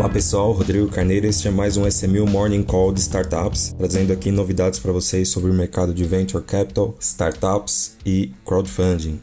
Olá pessoal, Rodrigo Carneiro, este é mais um SMU Morning Call de Startups, trazendo aqui novidades para vocês sobre o mercado de Venture Capital, Startups e Crowdfunding.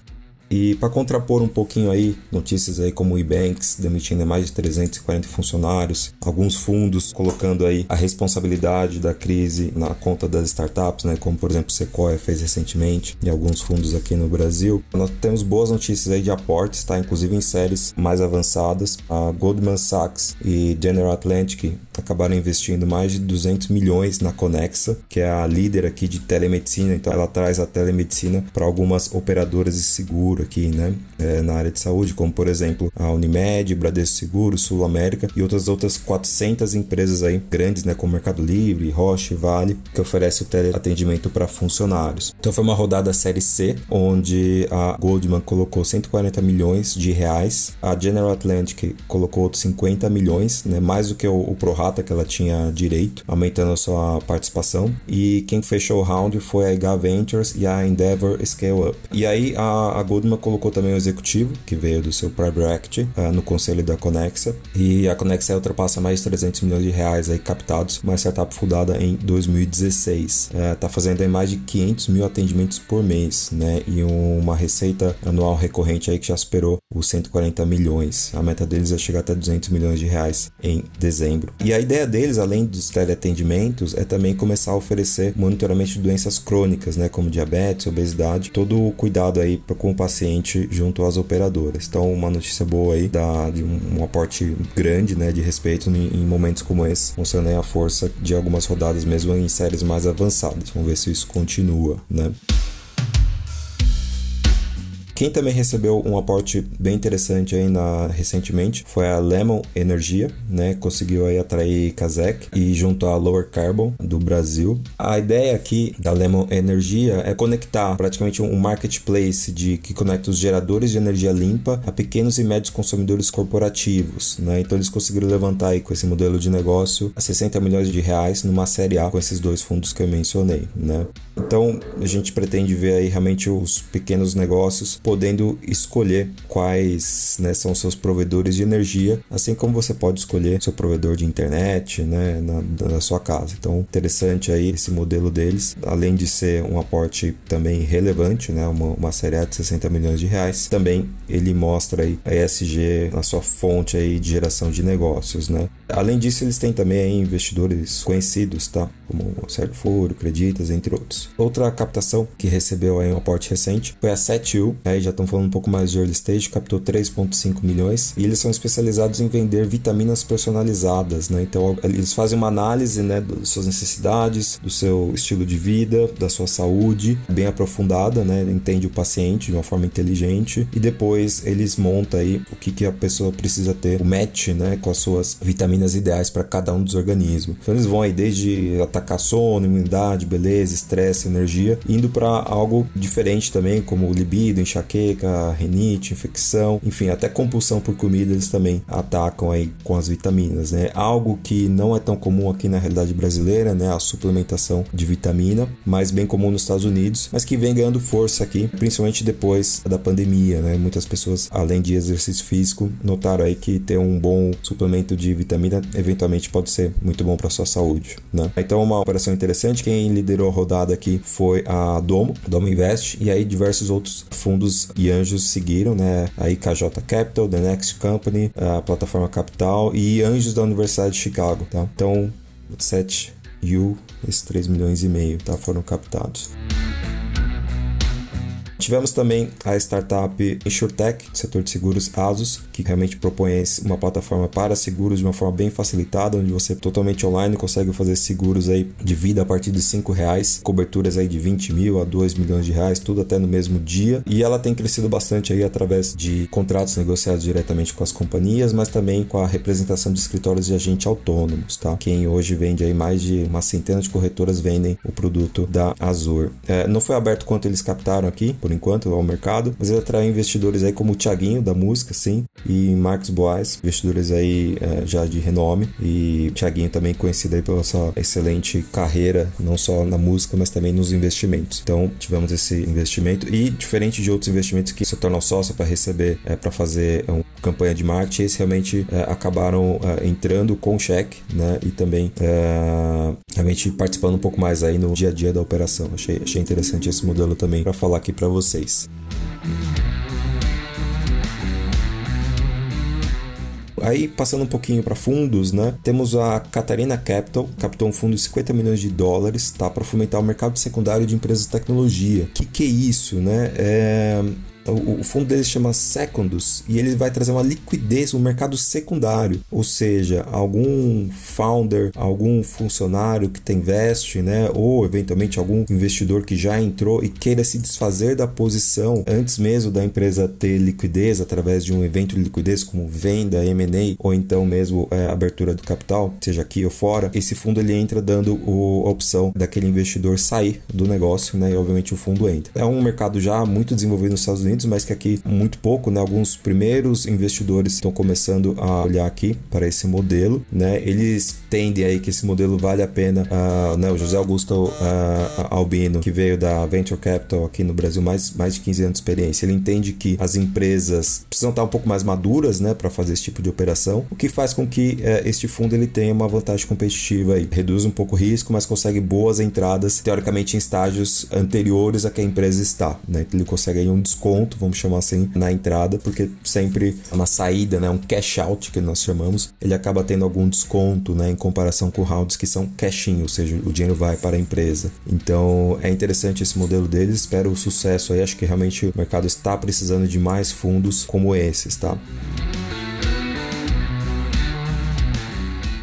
E para contrapor um pouquinho aí, notícias aí como o Ebanks demitindo mais de 340 funcionários, alguns fundos colocando aí a responsabilidade da crise na conta das startups, né, como por exemplo Sequoia fez recentemente e alguns fundos aqui no Brasil. Nós temos boas notícias aí de aportes, tá, inclusive em séries mais avançadas. A Goldman Sachs e General Atlantic acabaram investindo mais de 200 milhões na Conexa, que é a líder aqui de telemedicina, então ela traz a telemedicina para algumas operadoras de seguro seguro aqui, né? É, na área de saúde, como por exemplo a Unimed, Bradesco Seguro, Sul América e outras outras 400 empresas aí grandes, né? Como Mercado Livre, Roche, Vale, que oferece o teleatendimento para funcionários. Então foi uma rodada série C, onde a Goldman colocou 140 milhões de reais, a General Atlantic colocou outros 50 milhões, né? Mais do que o, o prorata que ela tinha direito, aumentando a sua participação. E quem fechou o round foi a IH Ventures e a Endeavor Scale Up. E aí a, a Goldman Colocou também o executivo, que veio do seu private equity, uh, no conselho da Conexa. E a Conexa ultrapassa mais de 300 milhões de reais aí captados, uma startup fundada em 2016. Está uh, fazendo aí mais de 500 mil atendimentos por mês, né? E uma receita anual recorrente aí que já superou os 140 milhões. A meta deles é chegar até 200 milhões de reais em dezembro. E a ideia deles, além dos teleatendimentos, é também começar a oferecer monitoramento de doenças crônicas, né? Como diabetes, obesidade, todo o cuidado aí com o paciente paciente junto às operadoras. Então, uma notícia boa aí da, de um, um aporte grande né, de respeito em, em momentos como esse, mostrando a força de algumas rodadas mesmo em séries mais avançadas. Vamos ver se isso continua, né? Quem também recebeu um aporte bem interessante aí na, recentemente foi a Lemon Energia, né? Conseguiu aí atrair Kazek e junto à Lower Carbon do Brasil. A ideia aqui da Lemon Energia é conectar praticamente um marketplace de que conecta os geradores de energia limpa a pequenos e médios consumidores corporativos, né? Então eles conseguiram levantar aí com esse modelo de negócio a 60 milhões de reais numa série A com esses dois fundos que eu mencionei, né? Então a gente pretende ver aí realmente os pequenos negócios podendo escolher quais né, são seus provedores de energia, assim como você pode escolher seu provedor de internet né, na, na sua casa. Então, interessante aí esse modelo deles, além de ser um aporte também relevante, né, uma, uma série de 60 milhões de reais, também ele mostra aí a ESG na sua fonte aí de geração de negócios. Né. Além disso, eles têm também investidores conhecidos, tá? como Sérgio Foro, Creditas, entre outros. Outra captação que recebeu aí um aporte recente foi a Setiu, né, aí já estão falando um pouco mais de early stage, captou 3,5 milhões e eles são especializados em vender vitaminas personalizadas, né? Então eles fazem uma análise, né, das suas necessidades, do seu estilo de vida, da sua saúde, bem aprofundada, né? Entende o paciente de uma forma inteligente e depois eles montam aí o que, que a pessoa precisa ter, o match, né, com as suas vitaminas ideais para cada um dos organismos. Então eles vão aí desde atacar sono, imunidade, beleza, estresse, energia, indo para algo diferente também, como libido, enxaqueca enxaqueca, renite, infecção, enfim, até compulsão por comida eles também atacam aí com as vitaminas, né? Algo que não é tão comum aqui na realidade brasileira, né? A suplementação de vitamina, mas bem comum nos Estados Unidos, mas que vem ganhando força aqui, principalmente depois da pandemia, né? Muitas pessoas, além de exercício físico, notaram aí que ter um bom suplemento de vitamina eventualmente pode ser muito bom para sua saúde, né? Então, uma operação interessante, quem liderou a rodada aqui foi a Domo, Domo Invest, e aí diversos outros fundos e anjos seguiram, né? Aí KJ Capital, The Next Company, a plataforma Capital e anjos da Universidade de Chicago, tá? Então, 7 U, esses 3 milhões e meio, tá? Foram captados. Tivemos também a startup InsurTech, setor de seguros Asus, que realmente propõe uma plataforma para seguros de uma forma bem facilitada, onde você totalmente online consegue fazer seguros aí de vida a partir de 5 reais, coberturas aí de 20 mil a 2 milhões de reais, tudo até no mesmo dia. E ela tem crescido bastante aí através de contratos negociados diretamente com as companhias, mas também com a representação de escritórios de agente autônomos, tá? Quem hoje vende aí mais de uma centena de corretoras vendem o produto da Azur. É, não foi aberto quanto eles captaram aqui, por enquanto ao mercado, mas ele atrai investidores aí como o Thiaguinho da música, sim, e Marcos Boas, investidores aí é, já de renome e Thiaguinho também conhecido aí pela sua excelente carreira, não só na música, mas também nos investimentos. Então tivemos esse investimento e diferente de outros investimentos que se tornam sócio para receber, é, para fazer uma campanha de marketing, esses realmente é, acabaram é, entrando com cheque, né, e também é, realmente participando um pouco mais aí no dia a dia da operação. Achei, achei interessante esse modelo também para falar aqui para vocês. Aí, passando um pouquinho para fundos, né? Temos a Catarina Capital, captou um fundo de 50 milhões de dólares, tá? Para fomentar o mercado secundário de empresas de tecnologia. O que, que é isso, né? É o, fundo dele chama Secondus e ele vai trazer uma liquidez no mercado secundário, ou seja, algum founder, algum funcionário que tem investe, né, ou eventualmente algum investidor que já entrou e queira se desfazer da posição antes mesmo da empresa ter liquidez através de um evento de liquidez como venda, M&A ou então mesmo é, abertura do capital, seja aqui ou fora, esse fundo ele entra dando o, a opção daquele investidor sair do negócio, né, e obviamente o fundo entra. É um mercado já muito desenvolvido nos Estados Unidos Unidos, mas que aqui muito pouco, né? Alguns primeiros investidores estão começando a olhar aqui para esse modelo, né? Eles entendem aí que esse modelo vale a pena, uh, né? O José Augusto uh, Albino, que veio da Venture Capital aqui no Brasil, mais, mais de 15 anos de experiência, ele entende que as empresas precisam estar um pouco mais maduras, né? Para fazer esse tipo de operação, o que faz com que uh, este fundo ele tenha uma vantagem competitiva aí, reduz um pouco o risco, mas consegue boas entradas, teoricamente em estágios anteriores a que a empresa está, né? Ele consegue aí um desconto ponto, vamos chamar assim, na entrada, porque sempre uma saída, né, um cash out que nós chamamos, ele acaba tendo algum desconto, né, em comparação com rounds que são cash-in, ou seja, o dinheiro vai para a empresa. Então, é interessante esse modelo deles, espero o sucesso aí, acho que realmente o mercado está precisando de mais fundos como esses, tá?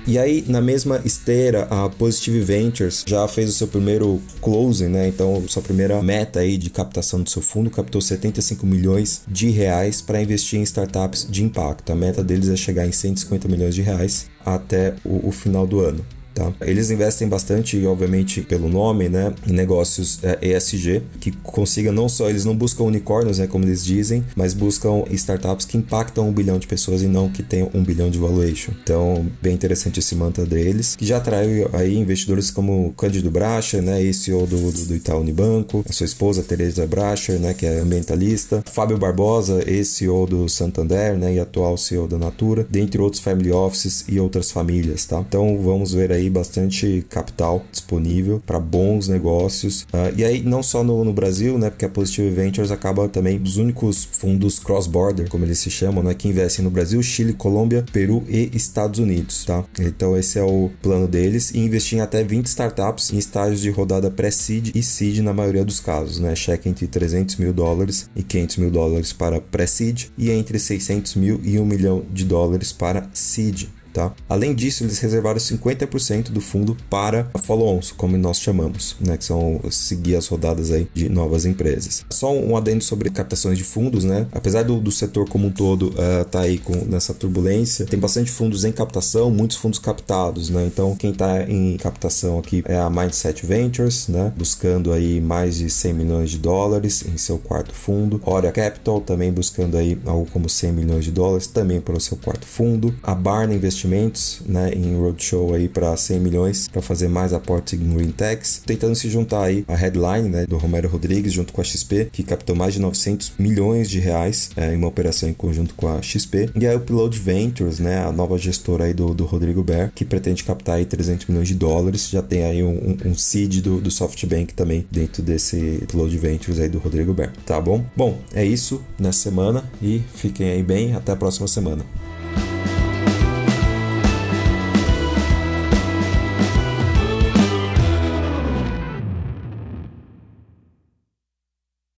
E aí, na mesma esteira, a Positive Ventures já fez o seu primeiro closing, né? Então, sua primeira meta aí de captação do seu fundo, captou 75 milhões de reais para investir em startups de impacto. A meta deles é chegar em 150 milhões de reais até o, o final do ano. Tá? Eles investem bastante, obviamente, pelo nome, né, em negócios é, ESG, que consiga não só, eles não buscam unicórnios, né, como eles dizem, mas buscam startups que impactam um bilhão de pessoas e não que tenham um bilhão de valuation. Então, bem interessante esse mantra deles, que já atrai aí investidores como Cândido Bracher, né, CEO do, do, do Itaú Unibanco, a sua esposa Teresa Bracher, né, que é ambientalista, Fábio Barbosa, ex-CEO do Santander, né, e atual CEO da Natura, dentre outros family offices e outras famílias, tá? Então, vamos ver aí aí bastante capital disponível para bons negócios. Uh, e aí, não só no, no, Brasil, né? Porque a Positive Ventures acaba também dos únicos fundos cross-border, como eles se chamam, né? Que investem no Brasil, Chile, Colômbia, Peru e Estados Unidos, tá? Então, esse é o plano deles. E investir em até 20 startups em estágios de rodada pré-seed e seed na maioria dos casos, né? Cheque entre 300 mil dólares e 500 mil dólares para pré-seed e entre 600 mil e 1 milhão de dólares para seed. Tá? Além disso, eles reservaram 50% do fundo para follow-ons, como nós chamamos, né? que são seguir as rodadas aí de novas empresas. Só um adendo sobre captações de fundos, né? apesar do, do setor como um todo uh, tá aí com, nessa turbulência, tem bastante fundos em captação, muitos fundos captados. Né? Então, quem está em captação aqui é a Mindset Ventures, né? buscando aí mais de 100 milhões de dólares em seu quarto fundo. Ora Capital também buscando aí algo como 100 milhões de dólares também para o seu quarto fundo. A Barna Investimentos investimentos né, em roadshow aí para 100 milhões para fazer mais aportes em Green Techs, tentando se juntar aí a headline né, do Romero Rodrigues junto com a XP, que captou mais de 900 milhões de reais é, em uma operação em conjunto com a XP, e a Upload Ventures, né, a nova gestora aí do, do Rodrigo Ber, que pretende captar aí 300 milhões de dólares, já tem aí um, um, um seed do, do SoftBank também dentro desse Upload Ventures aí do Rodrigo Ber, tá bom? Bom, é isso nessa semana e fiquem aí bem, até a próxima semana.